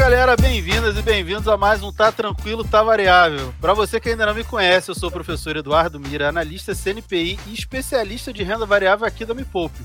galera, bem-vindas e bem-vindos a mais um Tá Tranquilo, Tá Variável. Para você que ainda não me conhece, eu sou o professor Eduardo Mira, analista CNPI e especialista de renda variável aqui da Me Poupe.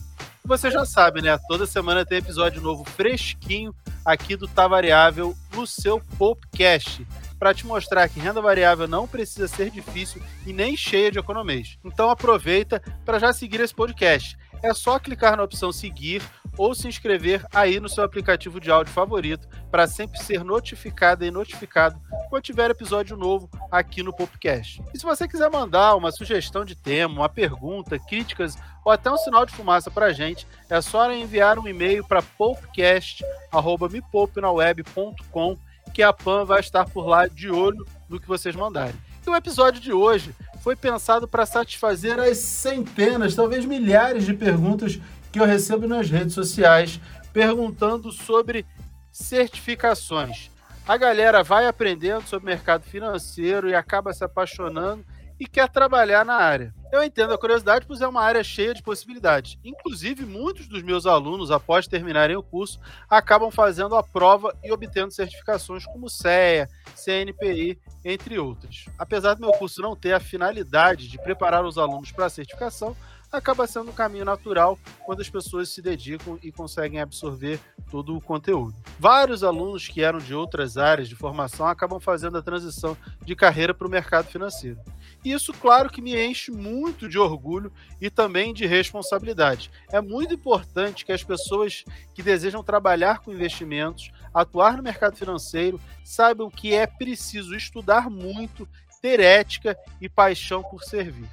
Você já sabe, né? Toda semana tem episódio novo fresquinho aqui do Tá Variável no seu Popcast para te mostrar que renda variável não precisa ser difícil e nem cheia de economias. Então aproveita para já seguir esse podcast. É só clicar na opção seguir ou se inscrever aí no seu aplicativo de áudio favorito para sempre ser notificado e notificado quando tiver episódio novo aqui no Popcast. E se você quiser mandar uma sugestão de tema, uma pergunta, críticas ou até um sinal de fumaça para a gente, é só enviar um e-mail para popcast.mepoupenaweb.com que a PAN vai estar por lá de olho no que vocês mandarem. E o episódio de hoje foi pensado para satisfazer as centenas, talvez milhares de perguntas que eu recebo nas redes sociais perguntando sobre certificações. A galera vai aprendendo sobre mercado financeiro e acaba se apaixonando e quer trabalhar na área. Eu entendo a curiosidade, pois é uma área cheia de possibilidades. Inclusive, muitos dos meus alunos, após terminarem o curso, acabam fazendo a prova e obtendo certificações como CEA, CNPI, entre outras. Apesar do meu curso não ter a finalidade de preparar os alunos para a certificação, acaba sendo um caminho natural quando as pessoas se dedicam e conseguem absorver todo o conteúdo. Vários alunos que eram de outras áreas de formação acabam fazendo a transição de carreira para o mercado financeiro. Isso, claro, que me enche muito de orgulho e também de responsabilidade. É muito importante que as pessoas que desejam trabalhar com investimentos, atuar no mercado financeiro, saibam que é preciso estudar muito, ter ética e paixão por servir.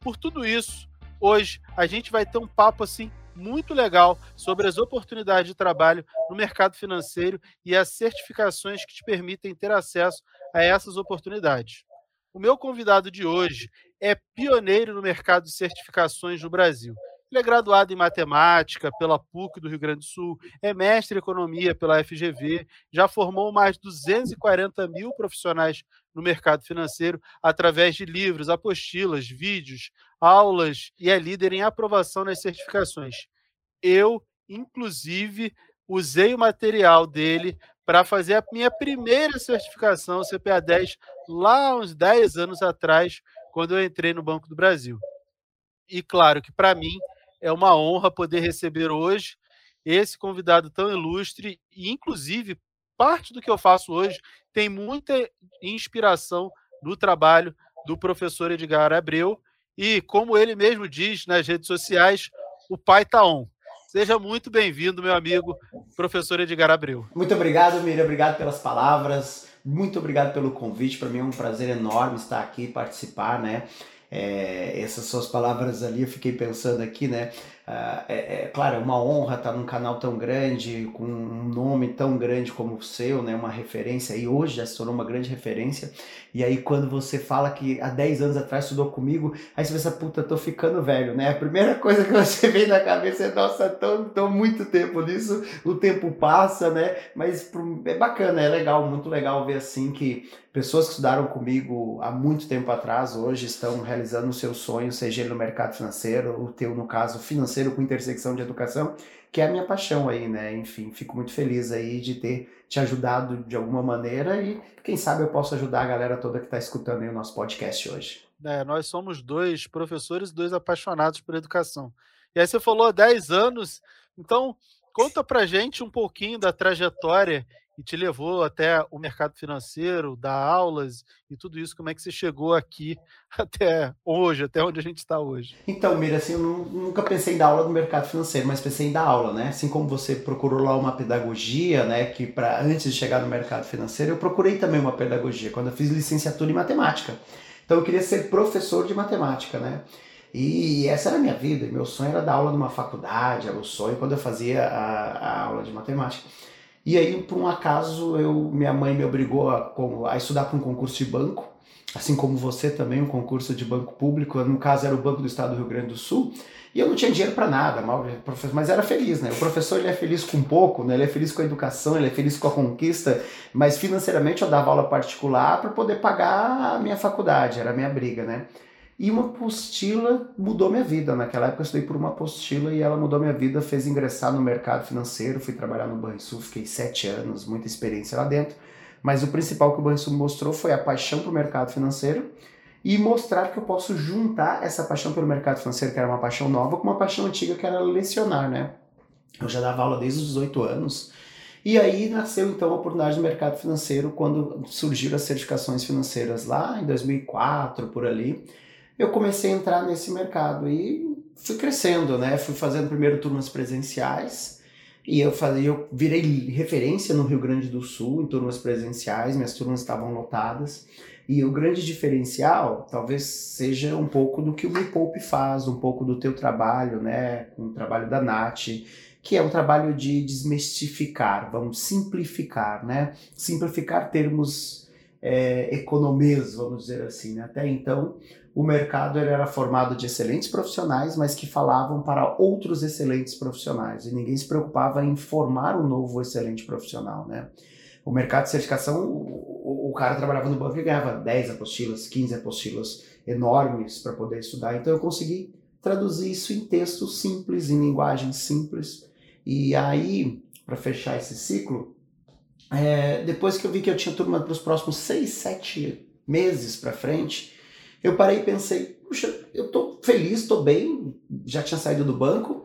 Por tudo isso, Hoje a gente vai ter um papo assim muito legal sobre as oportunidades de trabalho no mercado financeiro e as certificações que te permitem ter acesso a essas oportunidades. O meu convidado de hoje é pioneiro no mercado de certificações no Brasil. Ele é graduado em matemática pela PUC do Rio Grande do Sul, é mestre em economia pela FGV, já formou mais de 240 mil profissionais no mercado financeiro através de livros, apostilas, vídeos, aulas e é líder em aprovação nas certificações. Eu, inclusive, usei o material dele para fazer a minha primeira certificação CPA 10 lá uns 10 anos atrás, quando eu entrei no Banco do Brasil. E claro que para mim é uma honra poder receber hoje esse convidado tão ilustre e inclusive parte do que eu faço hoje tem muita inspiração no trabalho do professor Edgar Abreu e, como ele mesmo diz nas redes sociais, o pai tá on. Seja muito bem-vindo, meu amigo, professor Edgar Abreu. Muito obrigado, Miriam. Obrigado pelas palavras. Muito obrigado pelo convite. Para mim é um prazer enorme estar aqui participar, né? É, essas suas palavras ali, eu fiquei pensando aqui, né? Uh, é, é, claro, é uma honra estar num canal tão grande, com um nome tão grande como o seu, né? Uma referência, e hoje já se tornou uma grande referência. E aí, quando você fala que há 10 anos atrás estudou comigo, aí você pensa, puta, tô ficando velho, né? A primeira coisa que você vem na cabeça é, nossa, tô, tô muito tempo nisso, o tempo passa, né? Mas é bacana, é legal, muito legal ver assim que pessoas que estudaram comigo há muito tempo atrás, hoje estão realizando o seu sonho, seja ele no mercado financeiro, o teu, no caso, financeiro financeiro com intersecção de educação, que é a minha paixão aí, né? Enfim, fico muito feliz aí de ter te ajudado de alguma maneira e quem sabe eu posso ajudar a galera toda que está escutando o nosso podcast hoje. É, nós somos dois professores, dois apaixonados por educação. E aí você falou há 10 anos, então conta pra gente um pouquinho da trajetória e te levou até o mercado financeiro, dar aulas e tudo isso, como é que você chegou aqui até hoje, até onde a gente está hoje? Então, Mira, assim, eu nunca pensei em dar aula no mercado financeiro, mas pensei em dar aula, né? Assim como você procurou lá uma pedagogia, né, que para antes de chegar no mercado financeiro, eu procurei também uma pedagogia quando eu fiz licenciatura em matemática. Então eu queria ser professor de matemática, né? E essa era a minha vida, meu sonho era dar aula numa faculdade, era o sonho quando eu fazia a, a aula de matemática. E aí, por um acaso, eu, minha mãe me obrigou a, a estudar para um concurso de banco, assim como você também, um concurso de banco público, no caso era o Banco do Estado do Rio Grande do Sul, e eu não tinha dinheiro para nada, mas era feliz, né? O professor ele é feliz com pouco, né? Ele é feliz com a educação, ele é feliz com a conquista, mas financeiramente eu dava aula particular para poder pagar a minha faculdade, era a minha briga, né? E uma apostila mudou minha vida. Naquela época eu estudei por uma apostila e ela mudou minha vida, fez ingressar no mercado financeiro. Fui trabalhar no Banrisul, fiquei sete anos, muita experiência lá dentro. Mas o principal que o Banrisul mostrou foi a paixão para o mercado financeiro e mostrar que eu posso juntar essa paixão pelo mercado financeiro, que era uma paixão nova, com uma paixão antiga, que era lecionar, né? Eu já dava aula desde os 18 anos. E aí nasceu então a oportunidade no mercado financeiro quando surgiram as certificações financeiras lá em 2004 por ali. Eu comecei a entrar nesse mercado e fui crescendo, né? Fui fazendo primeiro turmas presenciais e eu fazia, eu virei referência no Rio Grande do Sul em turmas presenciais, minhas turmas estavam lotadas. E o grande diferencial talvez seja um pouco do que o Me Poupe faz, um pouco do teu trabalho, né, com o trabalho da Nath, que é um trabalho de desmistificar, vamos simplificar, né? Simplificar termos é, vamos dizer assim. Né? Até então, o mercado era formado de excelentes profissionais, mas que falavam para outros excelentes profissionais, e ninguém se preocupava em formar um novo excelente profissional, né? O mercado de certificação, o, o cara trabalhava no banco e ganhava 10 apostilas, 15 apostilas enormes para poder estudar. Então eu consegui traduzir isso em texto simples, em linguagem simples, e aí, para fechar esse ciclo, é, depois que eu vi que eu tinha turma para os próximos seis, sete meses para frente, eu parei e pensei, puxa, eu estou feliz, estou bem, já tinha saído do banco,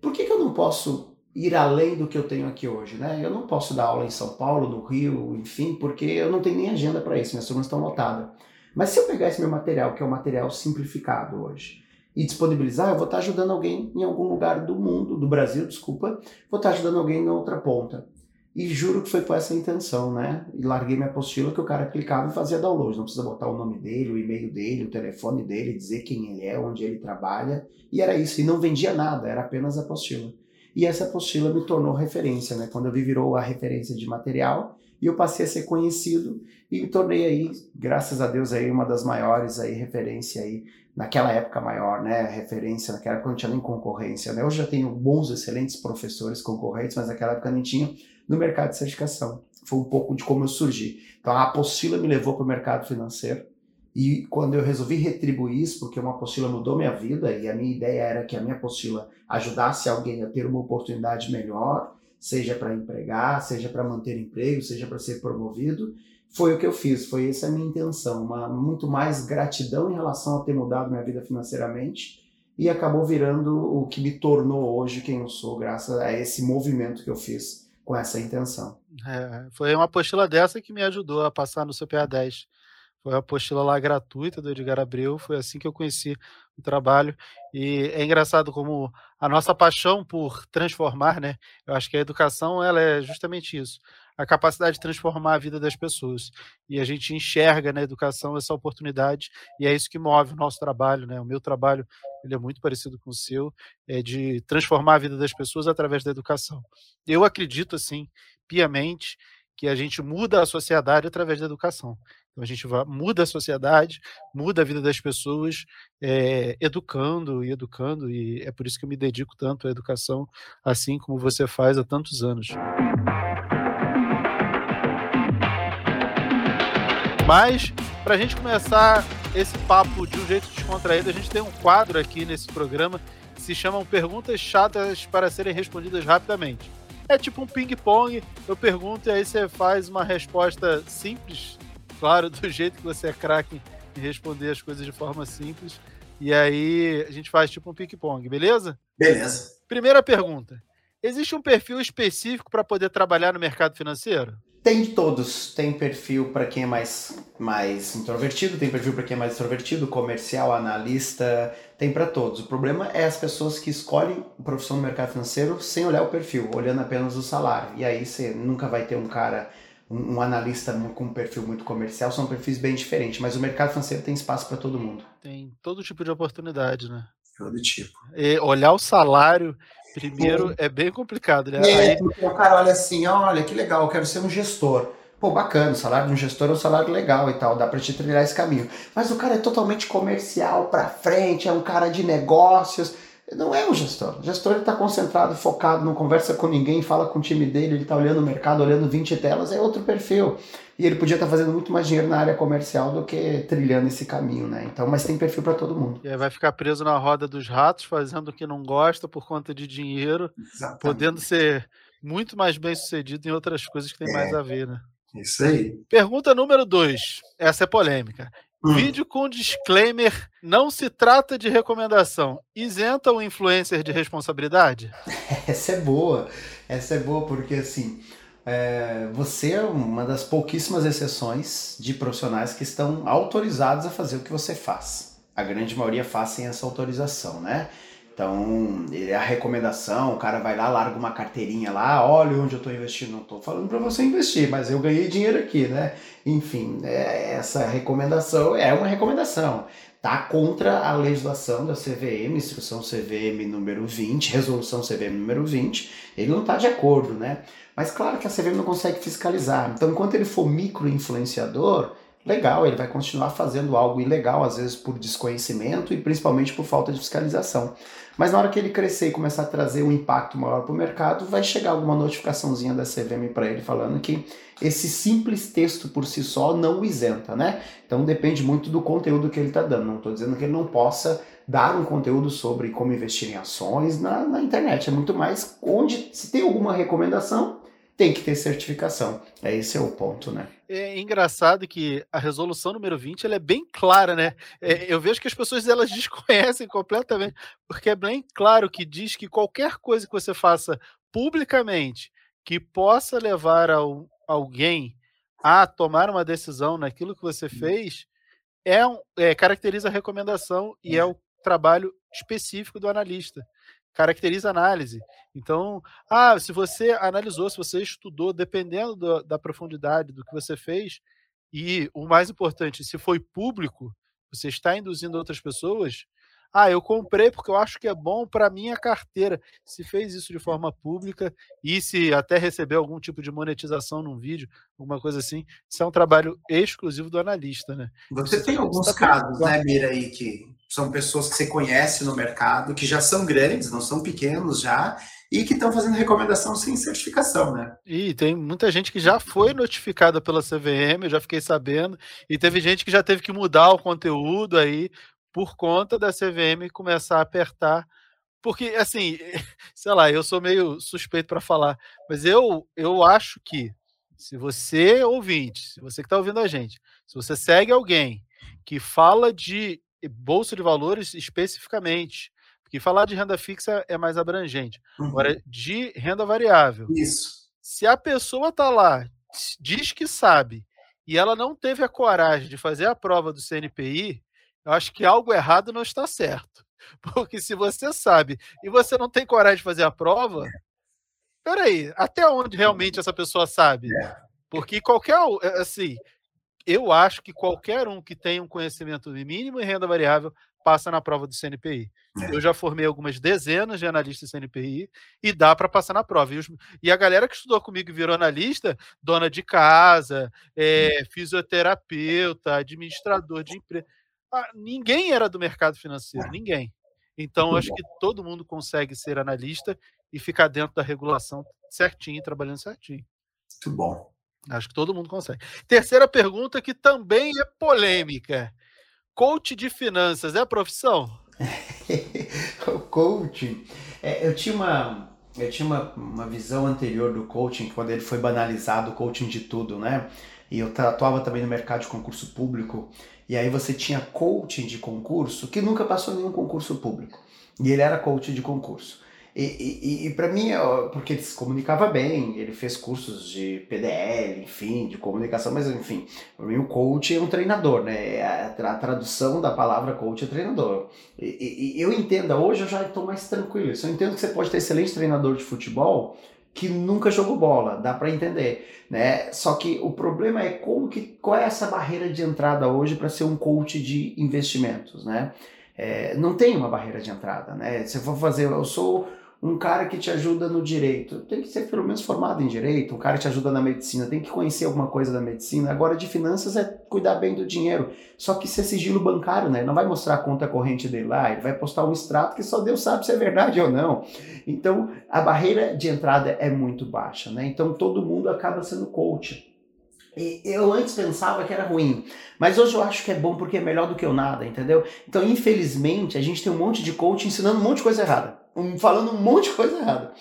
por que, que eu não posso ir além do que eu tenho aqui hoje, né? Eu não posso dar aula em São Paulo, no Rio, enfim, porque eu não tenho nem agenda para isso, minhas turmas estão lotadas. Mas se eu pegar esse meu material, que é um material simplificado hoje, e disponibilizar, eu vou estar ajudando alguém em algum lugar do mundo, do Brasil, desculpa, vou estar ajudando alguém na outra ponta. E juro que foi com essa intenção, né? E larguei minha apostila que o cara clicava e fazia download. Não precisa botar o nome dele, o e-mail dele, o telefone dele, dizer quem ele é, onde ele trabalha. E era isso. E não vendia nada, era apenas a apostila. E essa apostila me tornou referência, né? Quando eu vi, virou a referência de material e eu passei a ser conhecido e me tornei aí, graças a Deus, aí uma das maiores aí referência aí naquela época maior, né, referência, naquela época não tinha nem concorrência, né? Hoje já tenho bons, excelentes professores concorrentes, mas naquela época nem tinha no mercado de certificação. Foi um pouco de como eu surgi. Então a apostila me levou para o mercado financeiro e quando eu resolvi retribuir isso, porque uma apostila mudou minha vida e a minha ideia era que a minha apostila ajudasse alguém a ter uma oportunidade melhor, seja para empregar, seja para manter emprego, seja para ser promovido, foi o que eu fiz, foi essa a minha intenção, uma, muito mais gratidão em relação a ter mudado minha vida financeiramente e acabou virando o que me tornou hoje quem eu sou, graças a esse movimento que eu fiz com essa intenção. É, foi uma apostila dessa que me ajudou a passar no CPA 10. Foi a apostila lá gratuita do Edgar Abreu, foi assim que eu conheci o trabalho. E é engraçado como a nossa paixão por transformar, né? Eu acho que a educação ela é justamente isso a capacidade de transformar a vida das pessoas. E a gente enxerga na educação essa oportunidade e é isso que move o nosso trabalho, né? O meu trabalho, ele é muito parecido com o seu, é de transformar a vida das pessoas através da educação. Eu acredito assim, piamente, que a gente muda a sociedade através da educação. Então a gente muda a sociedade, muda a vida das pessoas, é, educando e educando, e é por isso que eu me dedico tanto à educação, assim como você faz há tantos anos. Mas, para a gente começar esse papo de um jeito descontraído, a gente tem um quadro aqui nesse programa que se chama Perguntas Chatas para Serem Respondidas Rapidamente. É tipo um ping-pong, eu pergunto e aí você faz uma resposta simples, claro, do jeito que você é craque em responder as coisas de forma simples. E aí a gente faz tipo um ping-pong, beleza? Beleza. Primeira pergunta: existe um perfil específico para poder trabalhar no mercado financeiro? Tem de todos. Tem perfil para quem é mais, mais introvertido, tem perfil para quem é mais extrovertido, comercial, analista, tem para todos. O problema é as pessoas que escolhem a profissão no mercado financeiro sem olhar o perfil, olhando apenas o salário. E aí você nunca vai ter um cara, um, um analista com um perfil muito comercial, são perfis bem diferentes, mas o mercado financeiro tem espaço para todo mundo. Tem todo tipo de oportunidade, né? Todo tipo. E olhar o salário Primeiro é bem complicado, né? É, Aí... o cara olha assim, olha que legal, eu quero ser um gestor. Pô, bacana, o salário de um gestor é um salário legal e tal, dá pra te trilhar esse caminho. Mas o cara é totalmente comercial pra frente, é um cara de negócios. Não é um gestor. O gestor está concentrado, focado, não conversa com ninguém, fala com o time dele, ele está olhando o mercado, olhando 20 telas, é outro perfil. E ele podia estar tá fazendo muito mais dinheiro na área comercial do que trilhando esse caminho, né? Então, mas tem perfil para todo mundo. E aí vai ficar preso na roda dos ratos, fazendo o que não gosta por conta de dinheiro, Exatamente. podendo ser muito mais bem sucedido em outras coisas que tem é, mais a ver, né? Isso aí. Pergunta número dois. Essa é polêmica. Hum. Vídeo com disclaimer: não se trata de recomendação. Isenta o influencer de responsabilidade? Essa é boa. Essa é boa porque assim. É, você é uma das pouquíssimas exceções de profissionais que estão autorizados a fazer o que você faz. A grande maioria faz sem essa autorização, né? Então, é a recomendação, o cara vai lá, larga uma carteirinha lá, olha onde eu estou investindo. Não estou falando para você investir, mas eu ganhei dinheiro aqui, né? Enfim, é, essa recomendação é uma recomendação. Tá contra a legislação da CVM, instrução CVM número 20, resolução CVM número 20, ele não está de acordo, né? Mas claro que a CVM não consegue fiscalizar. Então, enquanto ele for micro-influenciador, legal, ele vai continuar fazendo algo ilegal, às vezes por desconhecimento e principalmente por falta de fiscalização. Mas na hora que ele crescer e começar a trazer um impacto maior para o mercado, vai chegar alguma notificaçãozinha da CVM para ele falando que esse simples texto por si só não o isenta, né? Então depende muito do conteúdo que ele está dando. Não estou dizendo que ele não possa dar um conteúdo sobre como investir em ações na, na internet. É muito mais onde, se tem alguma recomendação, tem que ter certificação. É esse é o ponto, né? É engraçado que a resolução número 20 ela é bem clara, né? É, eu vejo que as pessoas elas desconhecem completamente, porque é bem claro que diz que qualquer coisa que você faça publicamente que possa levar ao, alguém a tomar uma decisão naquilo que você fez é, um, é caracteriza a recomendação e é, é o trabalho específico do analista caracteriza análise. Então, ah, se você analisou, se você estudou, dependendo do, da profundidade do que você fez, e o mais importante, se foi público, você está induzindo outras pessoas. Ah, eu comprei porque eu acho que é bom para minha carteira. Se fez isso de forma pública e se até recebeu algum tipo de monetização num vídeo, alguma coisa assim, isso é um trabalho exclusivo do analista, né? Você tem alguns tá casos, né, Mira, aí que são pessoas que você conhece no mercado, que já são grandes, não são pequenos já, e que estão fazendo recomendação sem certificação, né? E tem muita gente que já foi notificada pela CVM, eu já fiquei sabendo, e teve gente que já teve que mudar o conteúdo aí por conta da CVM começar a apertar. Porque, assim, sei lá, eu sou meio suspeito para falar, mas eu, eu acho que se você, ouvinte, se você que está ouvindo a gente, se você segue alguém que fala de bolsa de valores especificamente, porque falar de renda fixa é mais abrangente. Uhum. Agora, de renda variável. Isso. Se a pessoa está lá, diz que sabe, e ela não teve a coragem de fazer a prova do CNPI, eu acho que algo errado não está certo. Porque se você sabe e você não tem coragem de fazer a prova, peraí, até onde realmente essa pessoa sabe? É. Porque qualquer, assim, eu acho que qualquer um que tenha um conhecimento mínimo em renda variável passa na prova do CNPI. Eu já formei algumas dezenas de analistas CNPI e dá para passar na prova. E, os, e, a galera que estudou comigo e virou analista, dona de casa, é, fisioterapeuta, administrador de empresa, ah, ninguém era do mercado financeiro, ninguém. Então, acho que todo mundo consegue ser analista e ficar dentro da regulação certinho, trabalhando certinho. Muito bom. Acho que todo mundo consegue. Terceira pergunta, que também é polêmica. Coach de finanças é profissão? o coaching. É, eu tinha, uma, eu tinha uma, uma visão anterior do coaching, quando ele foi banalizado, o coaching de tudo, né? E eu atuava também no mercado de concurso público. E aí você tinha coaching de concurso que nunca passou nenhum concurso público. E ele era coach de concurso. E, e, e para mim, porque ele se comunicava bem, ele fez cursos de PDL, enfim, de comunicação, mas enfim, para mim o coach é um treinador, né? A, a tradução da palavra coach é treinador. E, e eu entendo, hoje eu já estou mais tranquilo. Eu entendo que você pode ter excelente treinador de futebol que nunca jogou bola, dá para entender, né? Só que o problema é como que qual é essa barreira de entrada hoje para ser um coach de investimentos, né? É, não tem uma barreira de entrada, né? Se eu for fazer, eu sou um cara que te ajuda no direito. Tem que ser pelo menos formado em direito, um cara que te ajuda na medicina, tem que conhecer alguma coisa da medicina. Agora, de finanças é cuidar bem do dinheiro. Só que isso é sigilo bancário, né? Não vai mostrar a conta corrente dele lá, ele vai postar um extrato que só Deus sabe se é verdade ou não. Então, a barreira de entrada é muito baixa, né? Então, todo mundo acaba sendo coach. Eu antes pensava que era ruim, mas hoje eu acho que é bom porque é melhor do que o nada, entendeu? Então, infelizmente, a gente tem um monte de coach ensinando um monte de coisa errada falando um monte de coisa errada.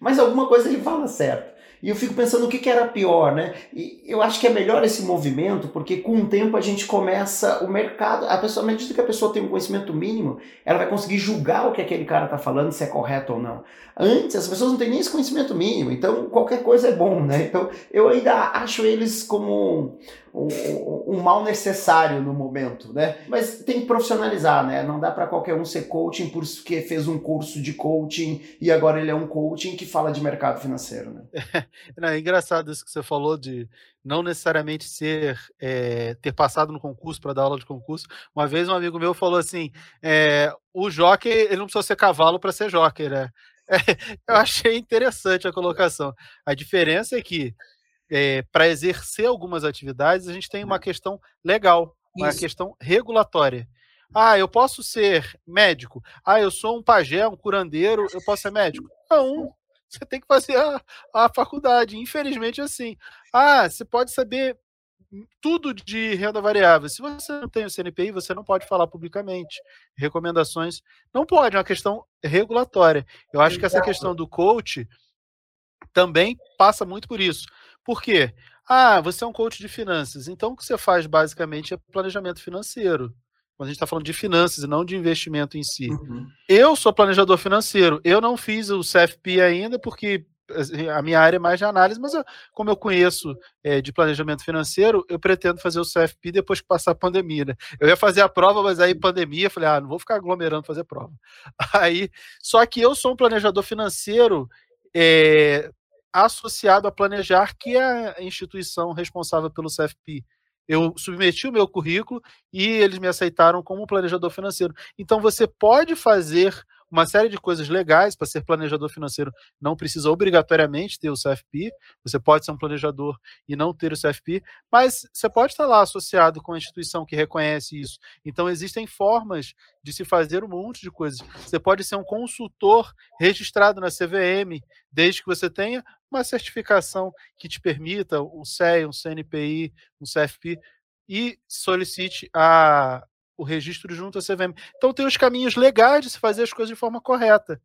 Mas alguma coisa ele fala certo. E eu fico pensando o que, que era pior, né? E eu acho que é melhor esse movimento, porque com o tempo a gente começa o mercado. A pessoa, à medida que a pessoa tem um conhecimento mínimo, ela vai conseguir julgar o que aquele cara está falando, se é correto ou não. Antes, as pessoas não têm nem esse conhecimento mínimo, então qualquer coisa é bom, né? Então eu ainda acho eles como um, mal necessário no momento, né? Mas tem que profissionalizar, né? Não dá para qualquer um ser coaching porque fez um curso de coaching e agora ele é um coaching que fala de mercado financeiro, né? É, é engraçado isso que você falou de não necessariamente ser é, ter passado no concurso para dar aula de concurso. Uma vez um amigo meu falou assim: é, o jockey ele não precisa ser cavalo para ser jockey, né? eu achei interessante a colocação. A diferença é que é, para exercer algumas atividades, a gente tem uma questão legal, uma Isso. questão regulatória. Ah, eu posso ser médico. Ah, eu sou um pajé, um curandeiro, eu posso ser médico? Não, você tem que fazer a, a faculdade. Infelizmente, é assim. Ah, você pode saber tudo de renda variável. Se você não tem o CNPI, você não pode falar publicamente. Recomendações não pode, é uma questão regulatória. Eu acho que essa questão do coach também passa muito por isso. Por quê? Ah, você é um coach de finanças. Então, o que você faz basicamente é planejamento financeiro. Quando a gente está falando de finanças e não de investimento em si. Uhum. Eu sou planejador financeiro. Eu não fiz o CFP ainda porque assim, a minha área é mais de análise, mas eu, como eu conheço é, de planejamento financeiro, eu pretendo fazer o CFP depois que passar a pandemia. Né? Eu ia fazer a prova, mas aí pandemia, falei, ah, não vou ficar aglomerando fazer prova. Aí, só que eu sou um planejador financeiro é, associado a Planejar, que é a instituição responsável pelo CFP. Eu submeti o meu currículo e eles me aceitaram como planejador financeiro. Então você pode fazer uma série de coisas legais para ser planejador financeiro. Não precisa obrigatoriamente ter o CFP, você pode ser um planejador e não ter o CFP, mas você pode estar lá associado com a instituição que reconhece isso. Então, existem formas de se fazer um monte de coisas. Você pode ser um consultor registrado na CVM, desde que você tenha uma certificação que te permita um CEI, um CNPI, um CFP e solicite a, o registro junto à CVM. Então tem os caminhos legais de se fazer as coisas de forma correta.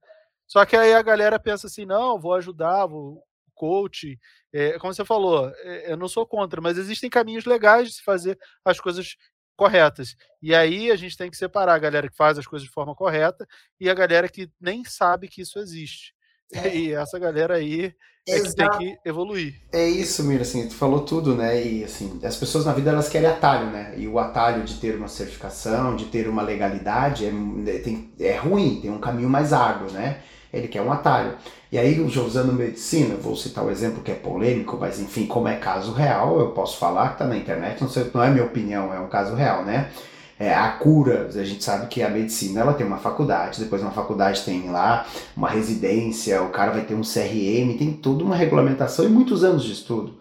Só que aí a galera pensa assim, não, vou ajudar, vou coach, é, como você falou, é, eu não sou contra, mas existem caminhos legais de se fazer as coisas corretas. E aí a gente tem que separar a galera que faz as coisas de forma correta e a galera que nem sabe que isso existe. É. E essa galera aí é que tem que evoluir. É isso, Mira, assim, tu falou tudo, né? E assim, as pessoas na vida elas querem atalho, né? E o atalho de ter uma certificação, de ter uma legalidade é, é tem, é ruim, tem um caminho mais árduo, né? Ele quer um atalho. E aí, usando medicina, vou citar o um exemplo que é polêmico, mas enfim, como é caso real, eu posso falar que tá na internet, não, sei, não é minha opinião, é um caso real, né? É, a cura, a gente sabe que a medicina ela tem uma faculdade, depois uma faculdade tem lá uma residência, o cara vai ter um CRM, tem toda uma regulamentação e muitos anos de estudo.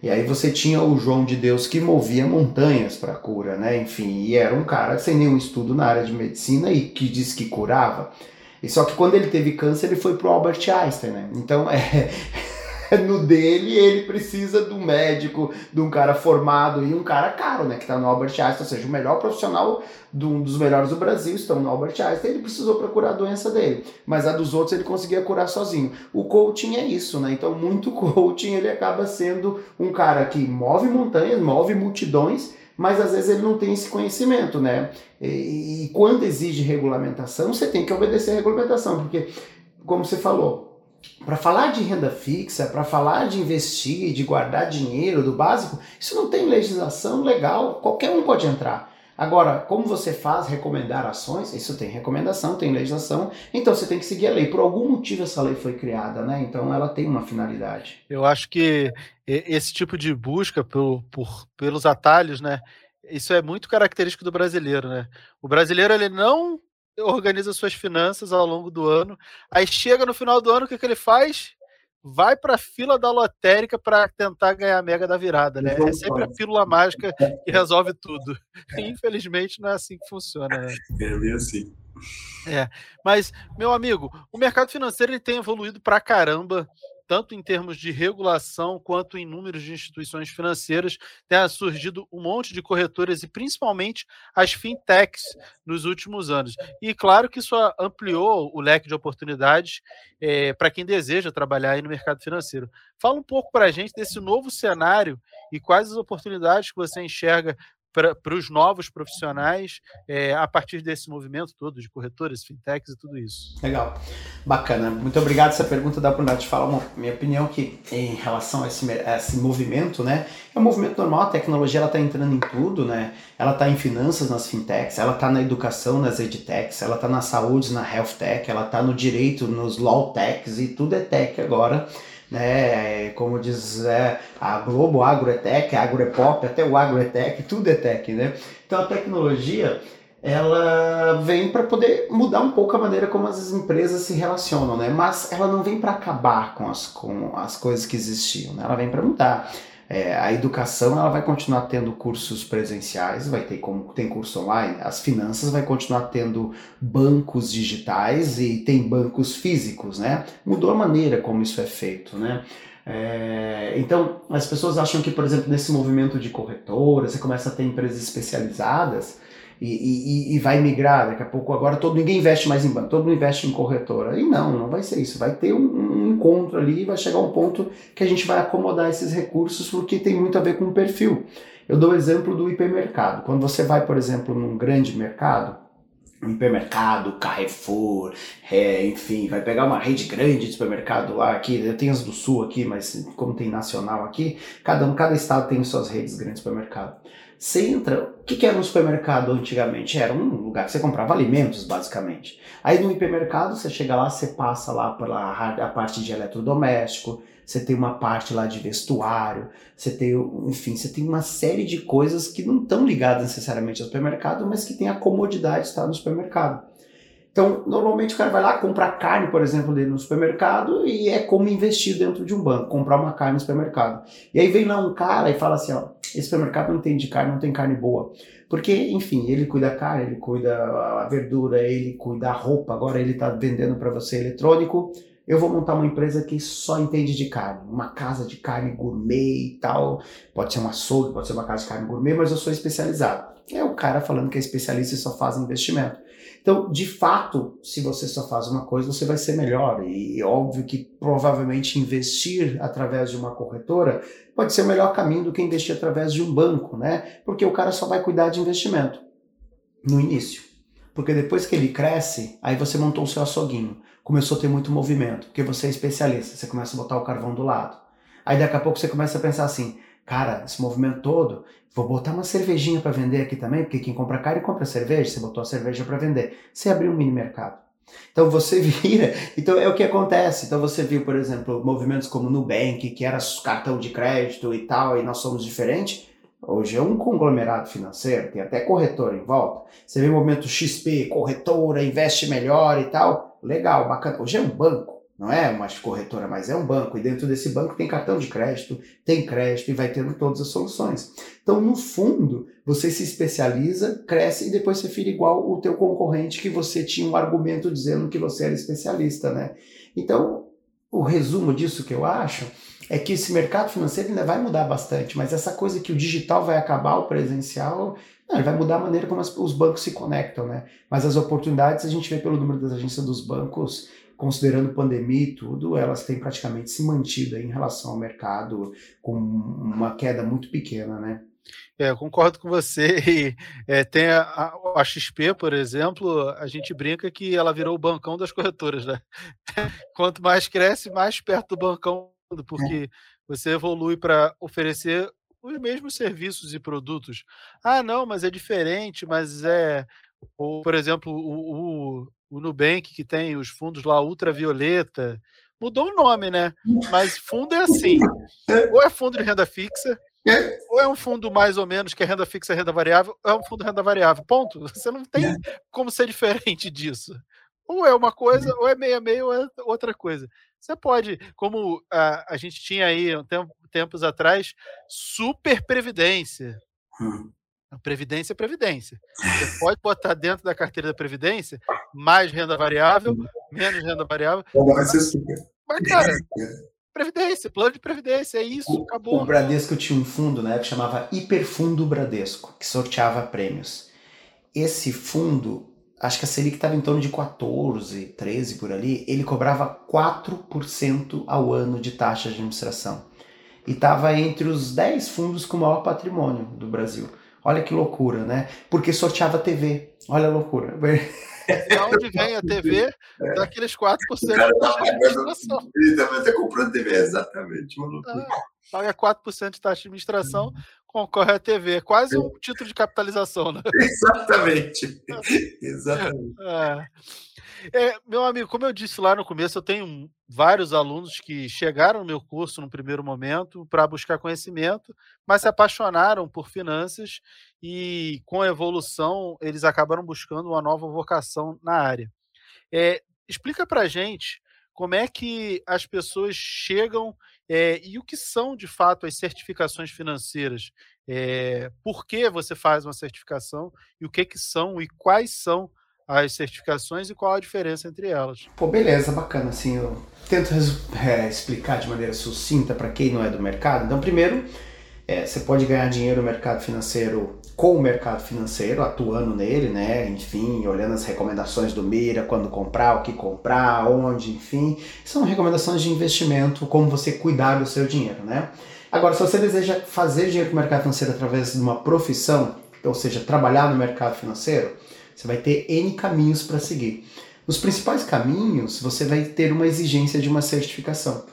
E aí você tinha o João de Deus que movia montanhas para cura, né? Enfim, e era um cara sem nenhum estudo na área de medicina e que disse que curava. E só que quando ele teve câncer, ele foi pro Albert Einstein, né? Então é no dele, ele precisa de um médico, de um cara formado e um cara caro, né? Que tá no Albert Einstein, ou seja, o melhor profissional de um dos melhores do Brasil estão no Albert Einstein, ele precisou procurar a doença dele. Mas a dos outros ele conseguia curar sozinho. O coaching é isso, né? Então, muito coaching ele acaba sendo um cara que move montanhas, move multidões, mas às vezes ele não tem esse conhecimento, né? E, e quando exige regulamentação, você tem que obedecer a regulamentação, porque, como você falou, para falar de renda fixa, para falar de investir, de guardar dinheiro, do básico, isso não tem legislação legal, qualquer um pode entrar. Agora, como você faz recomendar ações? Isso tem recomendação, tem legislação, então você tem que seguir a lei. Por algum motivo essa lei foi criada, né? Então ela tem uma finalidade. Eu acho que esse tipo de busca por, por, pelos atalhos, né? Isso é muito característico do brasileiro, né? O brasileiro ele não organiza suas finanças ao longo do ano. Aí chega no final do ano, o que, que ele faz? Vai para a fila da lotérica para tentar ganhar a mega da virada, né? É sempre a pílula mágica que resolve tudo. Infelizmente, não é assim que funciona. Né? É meio assim. É, mas, meu amigo, o mercado financeiro ele tem evoluído para caramba tanto em termos de regulação quanto em números de instituições financeiras, tem surgido um monte de corretoras e principalmente as fintechs nos últimos anos. E claro que isso ampliou o leque de oportunidades é, para quem deseja trabalhar aí no mercado financeiro. Fala um pouco para a gente desse novo cenário e quais as oportunidades que você enxerga para os novos profissionais é, a partir desse movimento todo de corretoras, fintechs e tudo isso. Legal, bacana. Muito obrigado. Essa pergunta dá para te falar uma minha opinião que em relação a esse, a esse movimento, né? É um movimento normal. A tecnologia ela está entrando em tudo, né? Ela está em finanças nas fintechs, ela está na educação nas edtechs, ela está na saúde na health tech, ela está no direito nos law techs e tudo é tech agora né? Como diz é, a Globo, agro é tech, agro é pop, até o agro é tech, tudo é tech, né? Então a tecnologia ela vem para poder mudar um pouco a maneira como as empresas se relacionam, né? Mas ela não vem para acabar com as, com as coisas que existiam, né? Ela vem para mudar. É, a educação ela vai continuar tendo cursos presenciais, vai ter como tem curso online. As finanças vai continuar tendo bancos digitais e tem bancos físicos, né? Mudou a maneira como isso é feito, né? É, então as pessoas acham que, por exemplo, nesse movimento de corretora, você começa a ter empresas especializadas e, e, e, vai migrar. Daqui a pouco, agora todo ninguém investe mais em banco, todo mundo investe em corretora. E não, não vai ser isso. Vai ter um, um encontro ali e vai chegar um ponto que a gente vai acomodar esses recursos porque tem muito a ver com o perfil. Eu dou o exemplo do hipermercado. Quando você vai, por exemplo, num grande mercado, hipermercado, Carrefour, é, enfim, vai pegar uma rede grande de supermercado lá aqui, eu tenho as do sul aqui, mas como tem nacional aqui, cada cada estado tem suas redes grandes de supermercado. Você entra, o que, que era um supermercado antigamente? Era um lugar que você comprava alimentos, basicamente. Aí no hipermercado, você chega lá, você passa lá pela a parte de eletrodoméstico, você tem uma parte lá de vestuário, você tem, enfim, você tem uma série de coisas que não estão ligadas necessariamente ao supermercado, mas que tem a comodidade de estar no supermercado. Então, normalmente o cara vai lá comprar carne, por exemplo, dele no supermercado e é como investir dentro de um banco, comprar uma carne no supermercado. E aí vem lá um cara e fala assim, ó, esse supermercado não tem de carne, não tem carne boa. Porque, enfim, ele cuida da carne, ele cuida a verdura, ele cuida a roupa, agora ele está vendendo para você eletrônico. Eu vou montar uma empresa que só entende de carne, uma casa de carne gourmet e tal. Pode ser um açougue, pode ser uma casa de carne gourmet, mas eu sou especializado. É o cara falando que é especialista e só faz investimento. Então, de fato, se você só faz uma coisa, você vai ser melhor. E óbvio que provavelmente investir através de uma corretora pode ser o melhor caminho do que investir através de um banco, né? Porque o cara só vai cuidar de investimento no início. Porque depois que ele cresce, aí você montou o seu açouguinho, começou a ter muito movimento, porque você é especialista, você começa a botar o carvão do lado. Aí daqui a pouco você começa a pensar assim: cara, esse movimento todo, vou botar uma cervejinha para vender aqui também, porque quem compra carne compra cerveja, você botou a cerveja para vender. Você abriu um mini mercado. Então você vira, então é o que acontece. Então você viu, por exemplo, movimentos como Nubank, que era cartão de crédito e tal, e nós somos diferentes. Hoje é um conglomerado financeiro, tem até corretora em volta. Você vê o movimento XP, corretora, investe melhor e tal. Legal, bacana. Hoje é um banco. Não é uma corretora, mas é um banco. E dentro desse banco tem cartão de crédito, tem crédito e vai tendo todas as soluções. Então, no fundo, você se especializa, cresce e depois você fica igual o teu concorrente que você tinha um argumento dizendo que você era especialista, né? Então, o resumo disso que eu acho é que esse mercado financeiro ainda vai mudar bastante, mas essa coisa que o digital vai acabar, o presencial, não, ele vai mudar a maneira como as, os bancos se conectam, né? Mas as oportunidades a gente vê pelo número das agências dos bancos considerando pandemia e tudo, elas têm praticamente se mantido em relação ao mercado com uma queda muito pequena, né? É, eu concordo com você. É, tem a, a, XP, por exemplo, a gente brinca que ela virou o bancão das corretoras, né? Quanto mais cresce, mais perto do bancão, porque é. você evolui para oferecer os mesmos serviços e produtos. Ah, não, mas é diferente, mas é. Ou, por exemplo, o, o, o Nubank, que tem os fundos lá ultravioleta, mudou o nome, né? Mas fundo é assim: ou é fundo de renda fixa, É. Ou é um fundo mais ou menos que é renda fixa e renda variável, ou é um fundo renda variável. Ponto. Você não tem é. como ser diferente disso. Ou é uma coisa, ou é meia meia, ou é outra coisa. Você pode, como a, a gente tinha aí um tempo, tempos atrás, super previdência. Hum. Previdência é previdência. Você pode botar dentro da carteira da previdência mais renda variável, menos renda variável. Mas, mas cara, previdência, plano de previdência, é isso, o, acabou. O Bradesco tinha um fundo, né, que chamava Hiperfundo Bradesco, que sorteava prêmios. Esse fundo, acho que a Selic estava em torno de 14, 13 por ali, ele cobrava 4% ao ano de taxa de administração. E estava entre os 10 fundos com maior patrimônio do Brasil. Olha que loucura, né? Porque sorteava TV. Olha a loucura. De onde vem a TV? É. Daqueles 4% da taxa de administração. Você comprando TV, exatamente. Uma loucura. Ah, paga 4% de taxa de administração, concorre à TV. É quase um título de capitalização, né? Exatamente. Exatamente. É. É, meu amigo, como eu disse lá no começo, eu tenho vários alunos que chegaram no meu curso no primeiro momento para buscar conhecimento, mas se apaixonaram por finanças e, com a evolução, eles acabaram buscando uma nova vocação na área. É, explica para a gente como é que as pessoas chegam é, e o que são de fato as certificações financeiras. É, por que você faz uma certificação e o que, que são e quais são as certificações e qual a diferença entre elas. Pô, beleza, bacana. Assim, eu tento é, explicar de maneira sucinta para quem não é do mercado. Então, primeiro, você pode ganhar dinheiro no mercado financeiro com o mercado financeiro, atuando nele, né? Enfim, olhando as recomendações do Mira, quando comprar, o que comprar, onde, enfim. São recomendações de investimento, como você cuidar do seu dinheiro, né? Agora, se você deseja fazer dinheiro com o mercado financeiro através de uma profissão, ou seja, trabalhar no mercado financeiro, você vai ter N caminhos para seguir. Nos principais caminhos, você vai ter uma exigência de uma certificação.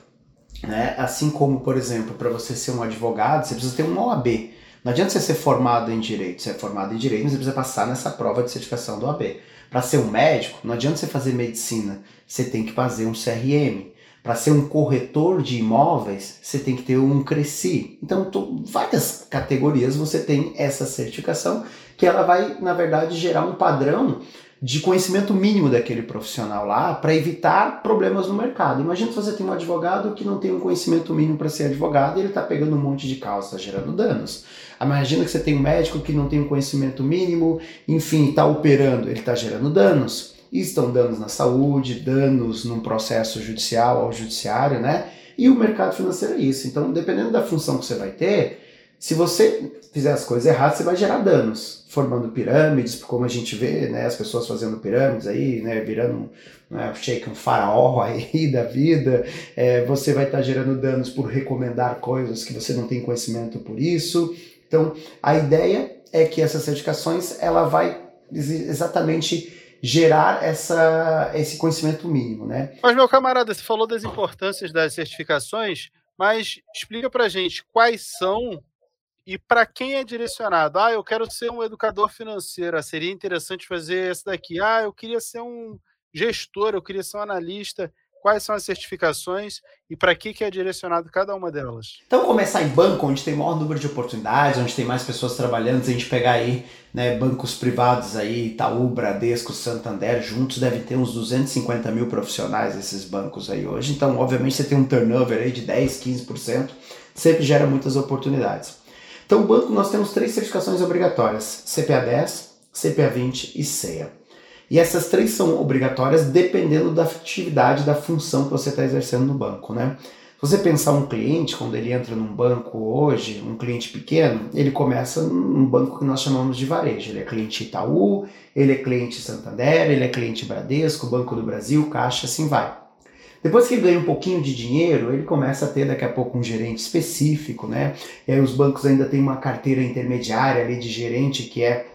Né? Assim como, por exemplo, para você ser um advogado, você precisa ter um OAB. Não adianta você ser formado em direito. Você é formado em direito, mas você precisa passar nessa prova de certificação do OAB. Para ser um médico, não adianta você fazer medicina. Você tem que fazer um CRM. Para ser um corretor de imóveis, você tem que ter um Cresci. Então, tô, várias categorias você tem essa certificação que ela vai, na verdade, gerar um padrão de conhecimento mínimo daquele profissional lá para evitar problemas no mercado. Imagina se você tem um advogado que não tem um conhecimento mínimo para ser advogado e ele está pegando um monte de causa, gerando danos. Imagina que você tem um médico que não tem um conhecimento mínimo, enfim, está operando, ele está gerando danos. E estão danos na saúde, danos num processo judicial ao judiciário, né? E o mercado financeiro é isso. Então, dependendo da função que você vai ter, se você fizer as coisas erradas, você vai gerar danos, formando pirâmides, como a gente vê, né, as pessoas fazendo pirâmides aí, né, virando né, shake um faraó aí da vida, é, você vai estar tá gerando danos por recomendar coisas que você não tem conhecimento por isso. Então, a ideia é que essas certificações, ela vai exatamente gerar essa, esse conhecimento mínimo, né? Mas, meu camarada, você falou das importâncias das certificações, mas explica pra gente quais são e para quem é direcionado? Ah, eu quero ser um educador financeiro. Ah, seria interessante fazer essa daqui. Ah, eu queria ser um gestor, eu queria ser um analista. Quais são as certificações e para que, que é direcionado cada uma delas? Então, começar em banco, onde tem maior número de oportunidades, onde tem mais pessoas trabalhando, se a gente pegar aí né, bancos privados aí, Itaú, Bradesco, Santander, juntos deve ter uns 250 mil profissionais esses bancos aí hoje. Então, obviamente, você tem um turnover aí de 10, 15%, sempre gera muitas oportunidades. Então, o banco nós temos três certificações obrigatórias: CPA 10, CPA 20 e CEA. E essas três são obrigatórias dependendo da atividade, da função que você está exercendo no banco, né? Se você pensar um cliente, quando ele entra num banco hoje, um cliente pequeno, ele começa num banco que nós chamamos de varejo. Ele é cliente Itaú, ele é cliente Santander, ele é cliente Bradesco, Banco do Brasil, Caixa, assim vai. Depois que ele ganha um pouquinho de dinheiro, ele começa a ter daqui a pouco um gerente específico, né? E aí os bancos ainda têm uma carteira intermediária ali de gerente que é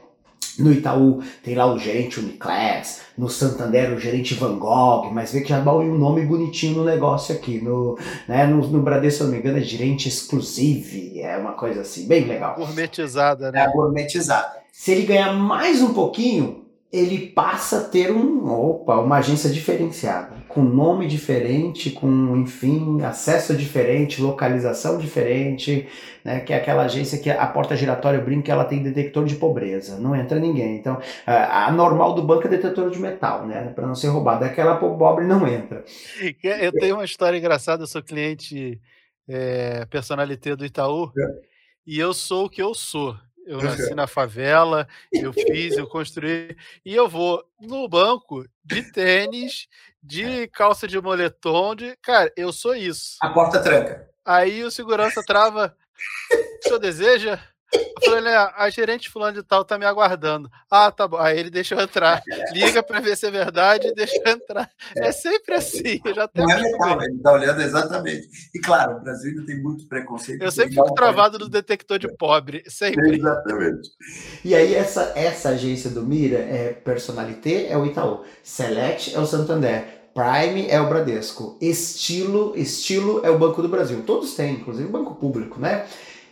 no Itaú tem lá o gerente Uniclass, no Santander o gerente Van Gogh, mas vê que já dá um nome bonitinho no negócio aqui. No, né, no, no Bradesco, se não me engano, é gerente exclusive, é uma coisa assim, bem legal. Gourmetizada, né? É, gourmetizada. Se ele ganhar mais um pouquinho, ele passa a ter um, opa, uma agência diferenciada com nome diferente, com, enfim, acesso diferente, localização diferente, né? Que é aquela agência que a porta giratória, eu brinco que ela tem detector de pobreza, não entra ninguém. Então, a normal do banco é detetor de metal, né? Para não ser roubado. Aquela pobre não entra. Eu tenho uma história engraçada, eu sou cliente é, personalité do Itaú, é. e eu sou o que eu sou. Eu nasci na favela, eu fiz, eu construí, e eu vou no banco de tênis, de calça de moletom, de. Cara, eu sou isso. A porta tranca. Aí o segurança trava. O senhor deseja? Eu falei, né, a gerente fulano de tal tá me aguardando. Ah, tá bom. Aí ele deixa eu entrar. Liga para ver se é verdade e deixa eu entrar. É sempre assim. Eu já Não é legal, ele tá olhando exatamente. E claro, o Brasil ainda tem muito preconceito. Eu sempre fico travado no detector de pobre. Sempre. Exatamente. E aí, essa, essa agência do Mira é Personalité, é o Itaú. Select é o Santander. Prime é o Bradesco. Estilo, estilo é o Banco do Brasil. Todos têm, inclusive o Banco Público, né?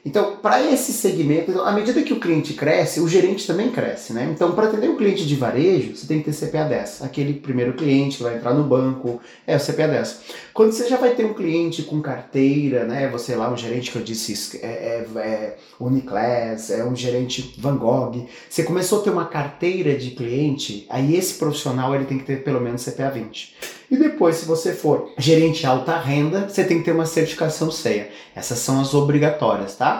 Então, para esse segmento, então, à medida que o cliente cresce, o gerente também cresce, né? Então, para atender um cliente de varejo, você tem que ter CPA 10. Aquele primeiro cliente que vai entrar no banco é o CPA 10. Quando você já vai ter um cliente com carteira, né? Você lá, um gerente que eu disse é, é, é Uniclass, é um gerente Van Gogh. Você começou a ter uma carteira de cliente, aí esse profissional ele tem que ter pelo menos CPA 20. E depois, se você for gerente alta renda, você tem que ter uma certificação CEA. Essas são as obrigatórias, tá?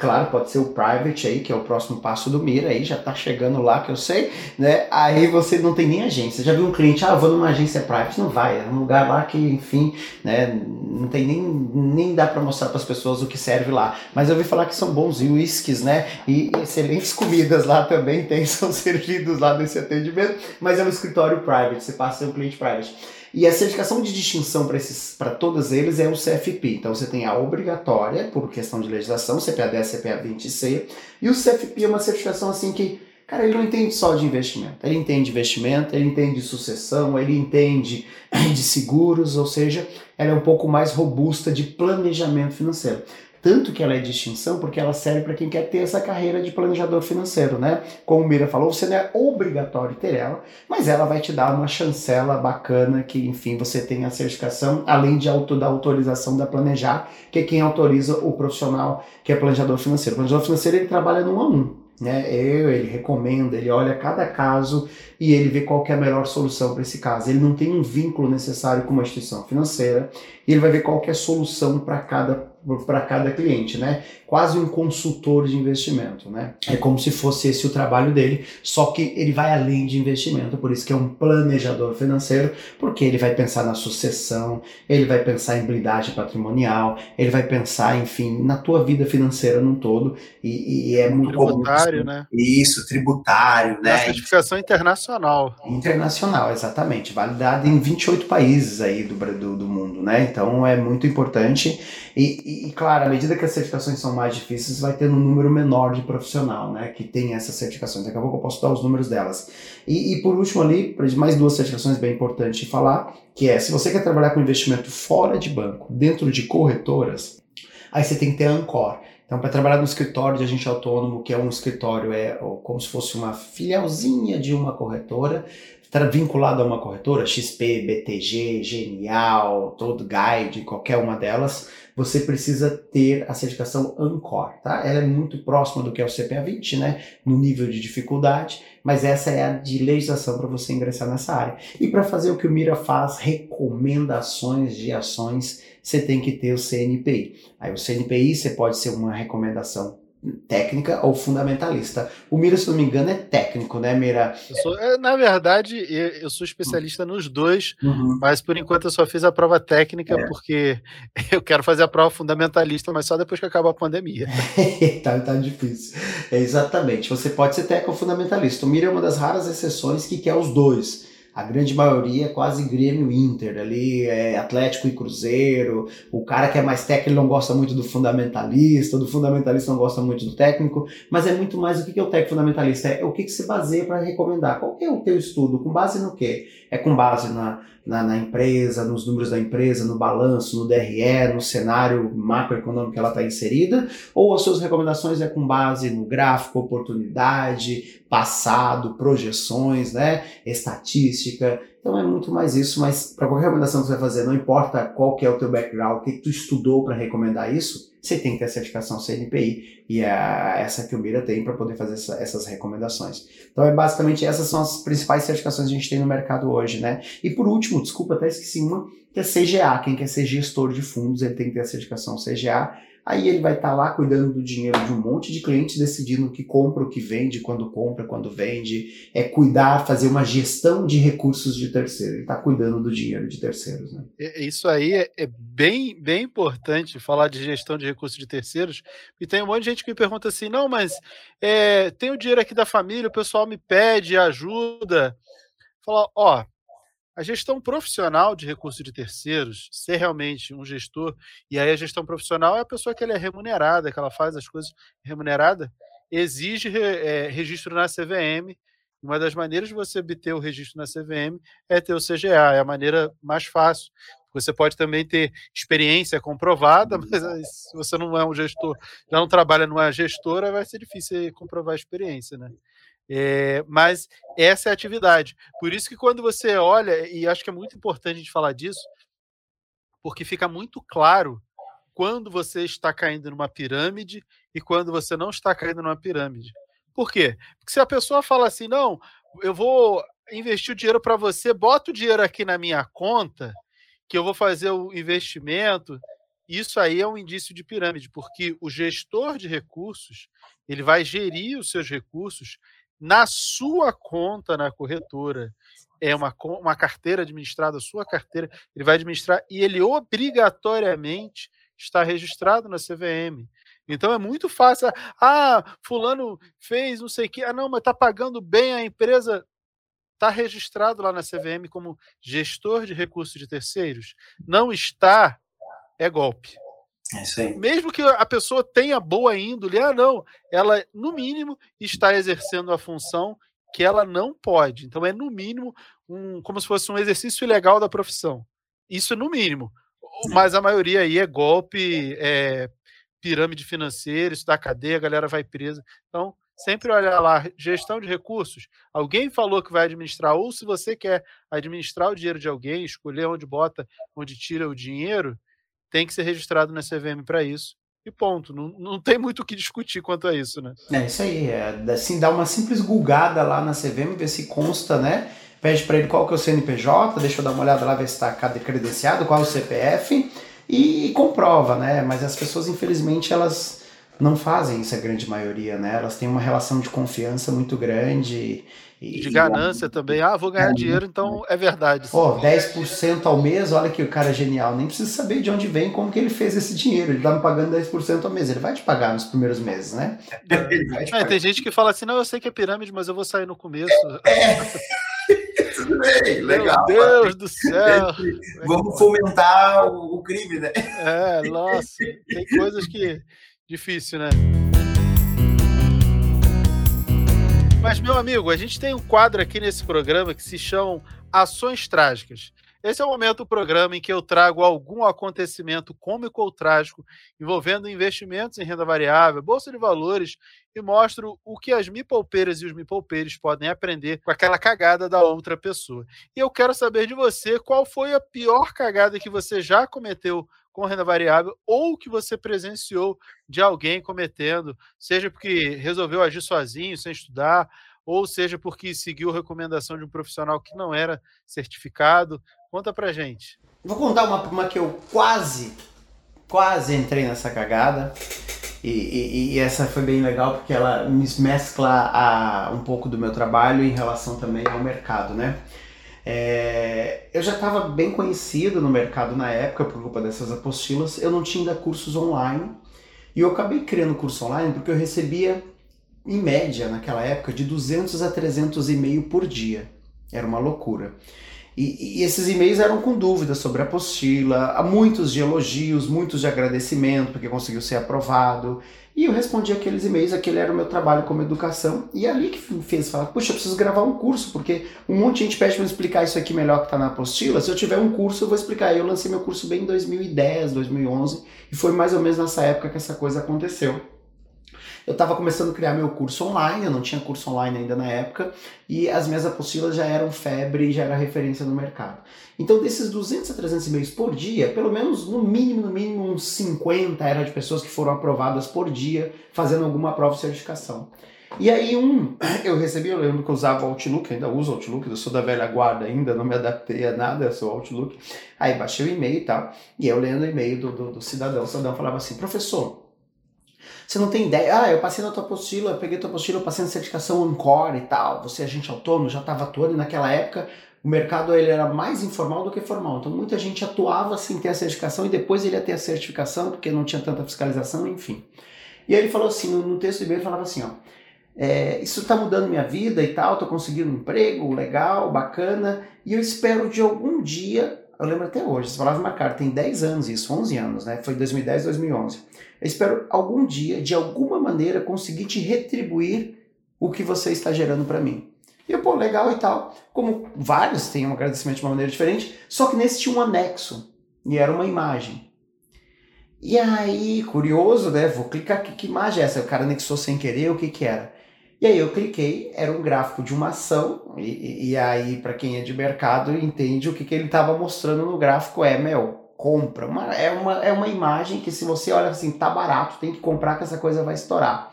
Claro, pode ser o private aí, que é o próximo passo do Mira, aí já tá chegando lá, que eu sei, né? Aí você não tem nem agência. Já viu um cliente, ah, vou numa agência private? Não vai, é um lugar lá que, enfim, né? Não tem nem, nem dá para mostrar para as pessoas o que serve lá. Mas eu ouvi falar que são bons whiskies, né? E excelentes comidas lá também tem, são servidos lá nesse atendimento, mas é um escritório private, você passa a ser um cliente private. E a certificação de distinção para todos eles é o CFP. Então você tem a obrigatória, por questão de legislação, CPA 10, CPA 20 e o CFP é uma certificação assim que, cara, ele não entende só de investimento. Ele entende investimento, ele entende de sucessão, ele entende de seguros, ou seja, ela é um pouco mais robusta de planejamento financeiro. Tanto que ela é distinção porque ela serve para quem quer ter essa carreira de planejador financeiro, né? Como o Mira falou, você não é obrigatório ter ela, mas ela vai te dar uma chancela bacana que, enfim, você tem a certificação, além de auto, da autorização da Planejar, que é quem autoriza o profissional que é planejador financeiro. O planejador financeiro ele trabalha num a um. Né? Eu, ele recomenda, ele olha cada caso e ele vê qual é a melhor solução para esse caso. Ele não tem um vínculo necessário com uma instituição financeira e ele vai ver qual é a solução para cada para cada cliente, né? Quase um consultor de investimento, né? É como se fosse esse o trabalho dele, só que ele vai além de investimento, por isso que é um planejador financeiro, porque ele vai pensar na sucessão, ele vai pensar em blindagem patrimonial, ele vai pensar, enfim, na tua vida financeira num todo e, e é muito tributário, né? Isso, tributário, né? A certificação internacional. Internacional, exatamente, validada em 28 países aí do, do, do mundo, né? Então é muito importante e, e, e, claro, à medida que as certificações são mais difíceis, vai ter um número menor de profissional, né, que tem essas certificações. Daqui a pouco eu posso dar os números delas. E, e por último ali, mais duas certificações bem importantes de falar, que é, se você quer trabalhar com investimento fora de banco, dentro de corretoras, aí você tem que ter Ancor. Então, para trabalhar no escritório de agente autônomo, que é um escritório, é como se fosse uma filialzinha de uma corretora, está vinculado a uma corretora, XP, BTG, Genial, Todo Guide, qualquer uma delas, você precisa ter a certificação ANCOR, tá? Ela é muito próxima do que é o CPA 20, né? No nível de dificuldade, mas essa é a de legislação para você ingressar nessa área. E para fazer o que o Mira faz, recomendações de ações, você tem que ter o CNPI. Aí o CNPI você pode ser uma recomendação técnica ou fundamentalista. O Mira, se não me engano, é técnico, né, Mira? Sou, é, na verdade, eu sou especialista nos dois, uhum. mas por enquanto eu só fiz a prova técnica é. porque eu quero fazer a prova fundamentalista, mas só depois que acabar a pandemia. tá, tá difícil. É, exatamente. Você pode ser técnico ou fundamentalista. O Mira é uma das raras exceções que quer os dois a grande maioria é quase Grêmio Inter, ali é Atlético e Cruzeiro, o cara que é mais técnico não gosta muito do fundamentalista, do fundamentalista não gosta muito do técnico, mas é muito mais o que é o técnico fundamentalista, é o que, que se baseia para recomendar, qual é o teu estudo, com base no quê? É com base na, na, na, empresa, nos números da empresa, no balanço, no DRE, no cenário macroeconômico que ela está inserida, ou as suas recomendações é com base no gráfico, oportunidade, passado, projeções, né, estatística, Então é muito mais isso, mas para qualquer recomendação que você vai fazer, não importa qual que é o teu background, o que, que tu estudou para recomendar isso, você tem que ter a certificação CNPI e é essa que o Mira tem para poder fazer essa, essas recomendações. Então é basicamente essas são as principais certificações que a gente tem no mercado hoje, né? E por último, desculpa, até esqueci uma, que é CGA. Quem quer ser gestor de fundos, ele tem que ter a certificação CGA Aí ele vai estar tá lá cuidando do dinheiro de um monte de clientes, decidindo o que compra, o que vende, quando compra, quando vende. É cuidar, fazer uma gestão de recursos de terceiro. Ele está cuidando do dinheiro de terceiros. Né? Isso aí é, é, bem, bem importante falar de gestão de recursos de terceiros. E tem um monte de gente que me pergunta assim: não, mas é, tem o dinheiro aqui da família, o pessoal me pede ajuda. Fala, ó, a gestão profissional de recursos de terceiros, ser realmente um gestor, e aí a gestão profissional é a pessoa que ela é remunerada, que ela faz as coisas remunerada, exige é, registro na CVM. Uma das maneiras de você obter o registro na CVM é ter o CGA, é a maneira mais fácil. Você pode também ter experiência comprovada, mas se você não é um gestor, já não trabalha numa gestora, vai ser difícil comprovar a experiência, né? É, mas essa é a atividade. Por isso que quando você olha, e acho que é muito importante a gente falar disso, porque fica muito claro quando você está caindo numa pirâmide e quando você não está caindo numa pirâmide. Por quê? Porque se a pessoa fala assim, não, eu vou investir o dinheiro para você, bota o dinheiro aqui na minha conta, que eu vou fazer o investimento, isso aí é um indício de pirâmide, porque o gestor de recursos, ele vai gerir os seus recursos na sua conta na corretora. É uma, uma carteira administrada, a sua carteira, ele vai administrar e ele obrigatoriamente está registrado na CVM. Então é muito fácil. Ah, fulano fez não sei o que. Ah, não, mas está pagando bem a empresa. Está registrado lá na CVM como gestor de recursos de terceiros. Não está, é golpe. É isso aí. Mesmo que a pessoa tenha boa índole, ah, não, ela, no mínimo, está exercendo a função que ela não pode. Então, é, no mínimo, um, como se fosse um exercício ilegal da profissão. Isso, no mínimo. Mas a maioria aí é golpe, é, pirâmide financeira, isso da cadeia, a galera vai presa. Então, sempre olhar lá, gestão de recursos. Alguém falou que vai administrar, ou se você quer administrar o dinheiro de alguém, escolher onde bota, onde tira o dinheiro, tem que ser registrado na CVM para isso. E ponto. Não, não tem muito o que discutir quanto a isso, né? É isso aí. É, assim, dá uma simples gulgada lá na CVM, ver se consta, né? Pede para ele qual que é o CNPJ, deixa eu dar uma olhada lá, ver se está credenciado, qual é o CPF e, e comprova, né? Mas as pessoas, infelizmente, elas não fazem isso, a grande maioria, né? Elas têm uma relação de confiança muito grande e, de ganância e, também. Ah, vou ganhar é, dinheiro, então é verdade. Pô, 10% ao mês, olha que o cara é genial. Nem precisa saber de onde vem, como que ele fez esse dinheiro. Ele tá me pagando 10% ao mês. Ele vai te pagar nos primeiros meses, né? É, tem gente que fala assim, não, eu sei que é pirâmide, mas eu vou sair no começo. É. Tudo bem, legal. Meu Deus do céu. Vamos fomentar o, o crime, né? É, nossa, tem coisas que difícil, né? Mas, meu amigo, a gente tem um quadro aqui nesse programa que se chama Ações Trágicas. Esse é o momento do programa em que eu trago algum acontecimento cômico ou trágico envolvendo investimentos em renda variável, bolsa de valores e mostro o que as mipolpeiras e os mipolpeiros podem aprender com aquela cagada da outra pessoa. E eu quero saber de você qual foi a pior cagada que você já cometeu com renda variável ou que você presenciou de alguém cometendo, seja porque resolveu agir sozinho, sem estudar, ou seja porque seguiu recomendação de um profissional que não era certificado. Conta pra gente. Vou contar uma, uma que eu quase, quase entrei nessa cagada. E, e, e, essa foi bem legal porque ela mescla a, um pouco do meu trabalho em relação também ao mercado, né? É, eu já estava bem conhecido no mercado na época por culpa dessas apostilas. Eu não tinha ainda cursos online e eu acabei criando curso online porque eu recebia, em média, naquela época, de 200 a 300 e-mails por dia. Era uma loucura. E, e, esses e-mails eram com dúvidas sobre a apostila, muitos de elogios, muitos de agradecimento, porque conseguiu ser aprovado. E eu respondi aqueles e-mails, aquele era o meu trabalho como educação. E é ali que fez falar, puxa, eu preciso gravar um curso, porque um monte de gente pede para explicar isso aqui melhor que está na apostila. Se eu tiver um curso, eu vou explicar. Eu lancei meu curso bem em 2010, 2011, e foi mais ou menos nessa época que essa coisa aconteceu. Eu estava começando a criar meu curso online, eu não tinha curso online ainda na época, e as minhas apostilas já eram febre, já era referência no mercado. Então, desses 200 a 300 e-mails por dia, pelo menos, no mínimo, no mínimo, uns 50 eram de pessoas que foram aprovadas por dia, fazendo alguma prova de certificação. E aí um, eu recebi, eu lembro que eu usava Outlook, ainda uso Outlook, eu sou da velha guarda ainda, não me adaptei a nada, eu sou Outlook. Aí baixei o e-mail e tal, e eu lendo o e-mail do, do, do cidadão, o cidadão falava assim, professor, você não tem ideia. Ah, eu passei na tua apostila, eu peguei tua apostila, eu passei na certificação Encore e tal. Você é agente autônomo, já estava atuando e naquela época o mercado ele era mais informal do que formal. Então muita gente atuava sem ter a certificação e depois ele ia ter a certificação porque não tinha tanta fiscalização, enfim. E aí ele falou assim, no, texto do e-mail falava assim, ó, é, isso está mudando minha vida e tal, estou conseguindo um emprego legal, bacana, e eu espero de algum dia, eu lembro até hoje, as palavras marcaram, tem 10 anos isso, 11 anos, né? Foi 2010, 2011. Eu espero algum dia, de alguma maneira, conseguir te retribuir o que você está gerando para mim. E eu, pô, legal e tal. Como vários têm um agradecimento de uma maneira diferente, só que nesse tinha um anexo, e era uma imagem. E aí, curioso, né? Vou clicar aqui, que imagem é essa? O cara anexou sem querer, o que que era? E aí eu cliquei, era um gráfico de uma ação, e, e aí, para quem é de mercado, entende o que, que ele estava mostrando no gráfico é, meu, compra. Uma, é, uma, é uma imagem que se você olha assim, tá barato, tem que comprar que essa coisa vai estourar.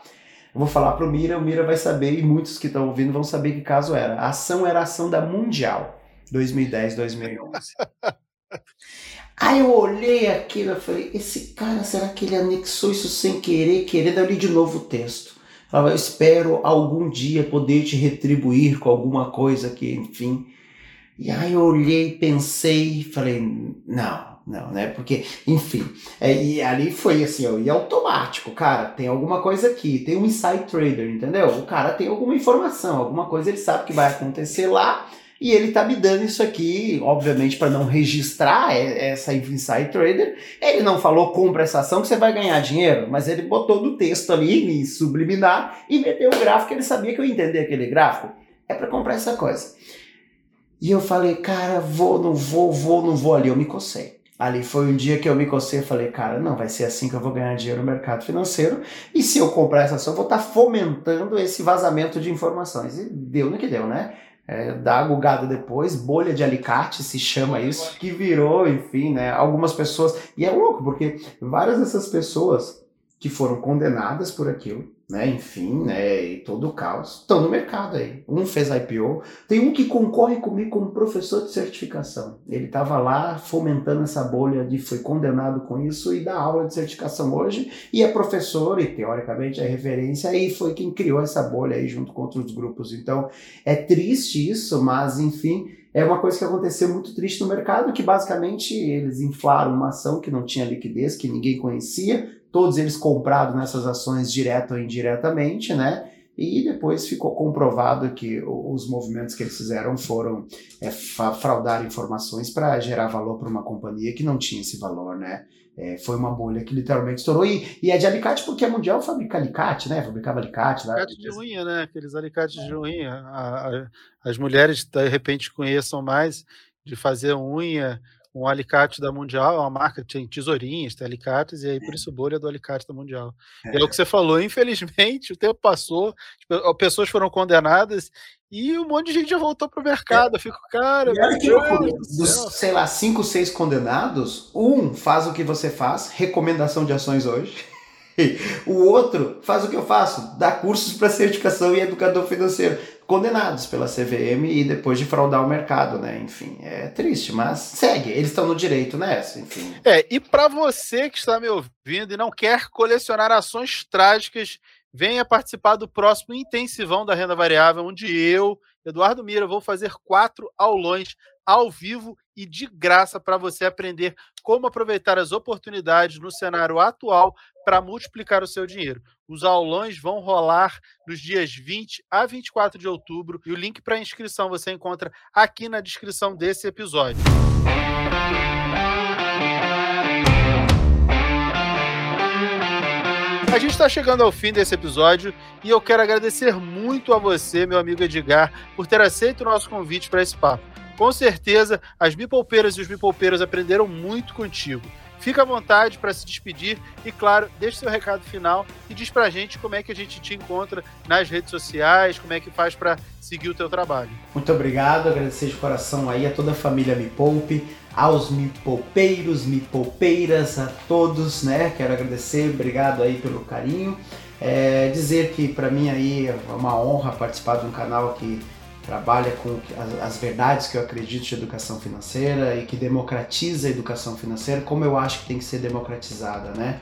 Eu vou falar pro Mira, o Mira vai saber, e muitos que estão ouvindo vão saber que caso era. A ação era a ação da Mundial, 2010, 2011. Aí eu olhei aquilo e falei, esse cara, será que ele anexou isso sem querer, querendo? Eu li de novo o texto. Falava, eu espero algum dia poder te retribuir com alguma coisa que, enfim. E aí eu olhei, pensei, falei, não, não, né? Porque, enfim, é, e ali foi assim, ó, e automático, cara, tem alguma coisa aqui, tem um inside trader, entendeu? O cara tem alguma informação, alguma coisa ele sabe que vai acontecer lá, e ele tá me dando isso aqui, obviamente, para não registrar essa inside trader. Ele não falou compra essa ação que você vai ganhar dinheiro, mas ele botou no texto ali, subliminar, e meteu o gráfico, ele sabia que eu ia entender aquele gráfico. É para comprar essa coisa. E eu falei, cara, vou, não vou, vou, não vou ali. Eu me cocei. Ali foi um dia que eu me cocei e falei, cara, não vai ser assim que eu vou ganhar dinheiro no mercado financeiro. E se eu comprar essa ação, eu vou estar tá fomentando esse vazamento de informações. E deu no que deu, né? É, da gugada depois, bolha de alicate se chama isso, que virou, enfim, né, algumas pessoas, e é louco, porque várias dessas pessoas que foram condenadas por aquilo, né? Enfim, né? E todo o caos. Estão no mercado aí. Um fez IPO. Tem um que concorre comigo como professor de certificação. Ele estava lá fomentando essa bolha de foi condenado com isso e dá aula de certificação hoje. E é professor e teoricamente é referência. E foi quem criou essa bolha aí junto com outros grupos. Então é triste isso, mas enfim. É uma coisa que aconteceu muito triste no mercado, que basicamente eles inflaram uma ação que não tinha liquidez, que ninguém conhecia, todos eles comprados nessas ações direto ou indiretamente, né? E depois ficou comprovado que os movimentos que eles fizeram foram é, fraudar informações para gerar valor para uma companhia que não tinha esse valor, né? É, foi uma bolha que literalmente estourou. E, e é de alicate porque a Mundial fabrica alicate, né? Fabricava alicate lá. Alicate de unha, né? Aqueles alicates de unha. A, a, as mulheres, de repente, conheçam mais de fazer unha um alicate da Mundial, é uma marca que tem tesourinhas, tem alicates, e aí por é. isso bolha do alicate da Mundial. É. é o que você falou, infelizmente, o tempo passou, tipo, pessoas foram condenadas e um monte de gente já voltou pro mercado. Eu fico, cara. E olha que dos, sei lá, cinco, seis condenados, um faz o que você faz, recomendação de ações hoje. O outro faz o que eu faço, dá cursos para certificação e educador financeiro condenados pela CVM e depois de fraudar o mercado, né? Enfim, é triste, mas segue. Eles estão no direito nessa, enfim. É, e para você que está me ouvindo e não quer colecionar ações trágicas, venha participar do próximo intensivão da renda variável, onde eu, Eduardo Mira, vou fazer quatro aulões ao vivo e de graça para você aprender como aproveitar as oportunidades no cenário atual para multiplicar o seu dinheiro. Os aulões vão rolar nos dias 20 a 24 de outubro e o link para inscrição você encontra aqui na descrição desse episódio. A gente está chegando ao fim desse episódio e eu quero agradecer muito a você, meu amigo Edgar, por ter aceito o nosso convite para esse papo. Com certeza, as bipolpeiras e os bipolpeiros aprenderam muito contigo. Fica à vontade para se despedir e, claro, deixe seu recado final e diz para a gente como é que a gente te encontra nas redes sociais, como é que faz para seguir o teu trabalho. Muito obrigado, agradecer de coração aí a toda a família Me Poupe, aos Me Poupeiras, a todos, né? Quero agradecer, obrigado aí pelo carinho. É, dizer que para mim aí é uma honra participar de um canal que trabalha com as, as, verdades que eu acredito de educação financeira e que democratiza a educação financeira como eu acho que tem que ser democratizada, né?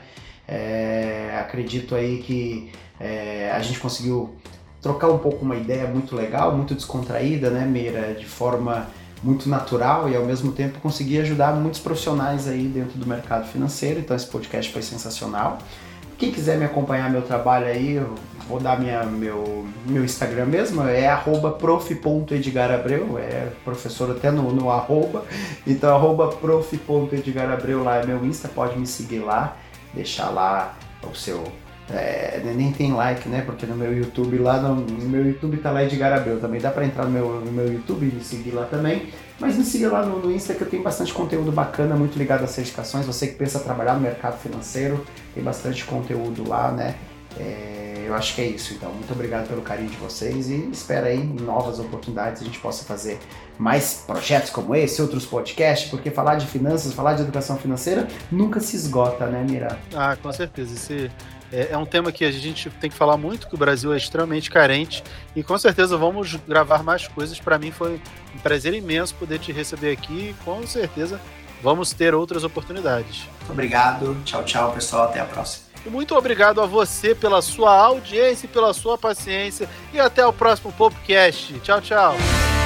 É, acredito aí que é, a gente conseguiu trocar um pouco uma ideia muito legal, muito descontraída, né, Meira, de forma muito natural e ao mesmo tempo conseguir ajudar muitos profissionais aí dentro do mercado financeiro. Então esse podcast foi sensacional. Quem quiser me acompanhar meu trabalho aí, eu vou dar minha, meu, meu Instagram mesmo, é prof.edgarabreu, é professor até no, no arroba, então arroba prof.edgarabreu lá é meu Insta, pode me seguir lá, deixar lá o seu é, nem tem like, né? Porque no meu YouTube lá, no, no meu YouTube tá lá Edgar Abreu também. Dá para entrar no meu, no meu YouTube e me seguir lá também. Mas me siga lá no, no Insta que eu tenho bastante conteúdo bacana, muito ligado às certificações. Você que pensa trabalhar no mercado financeiro, tem bastante conteúdo lá, né? É, eu acho que é isso. Então, muito obrigado pelo carinho de vocês e espero aí novas oportunidades a gente possa fazer mais projetos como esse, outros podcasts, porque falar de finanças, falar de educação financeira nunca se esgota, né, Mira? Ah, com certeza. Esse é, é, um tema que a gente tem que falar muito, que o Brasil é extremamente carente. E com certeza vamos gravar mais coisas. Para mim foi um prazer imenso poder te receber aqui. E com certeza vamos ter outras oportunidades. Obrigado. Tchau, tchau, pessoal. Até a próxima. E muito obrigado a você pela sua audiência e pela sua paciência. E até o próximo podcast. Tchau, tchau.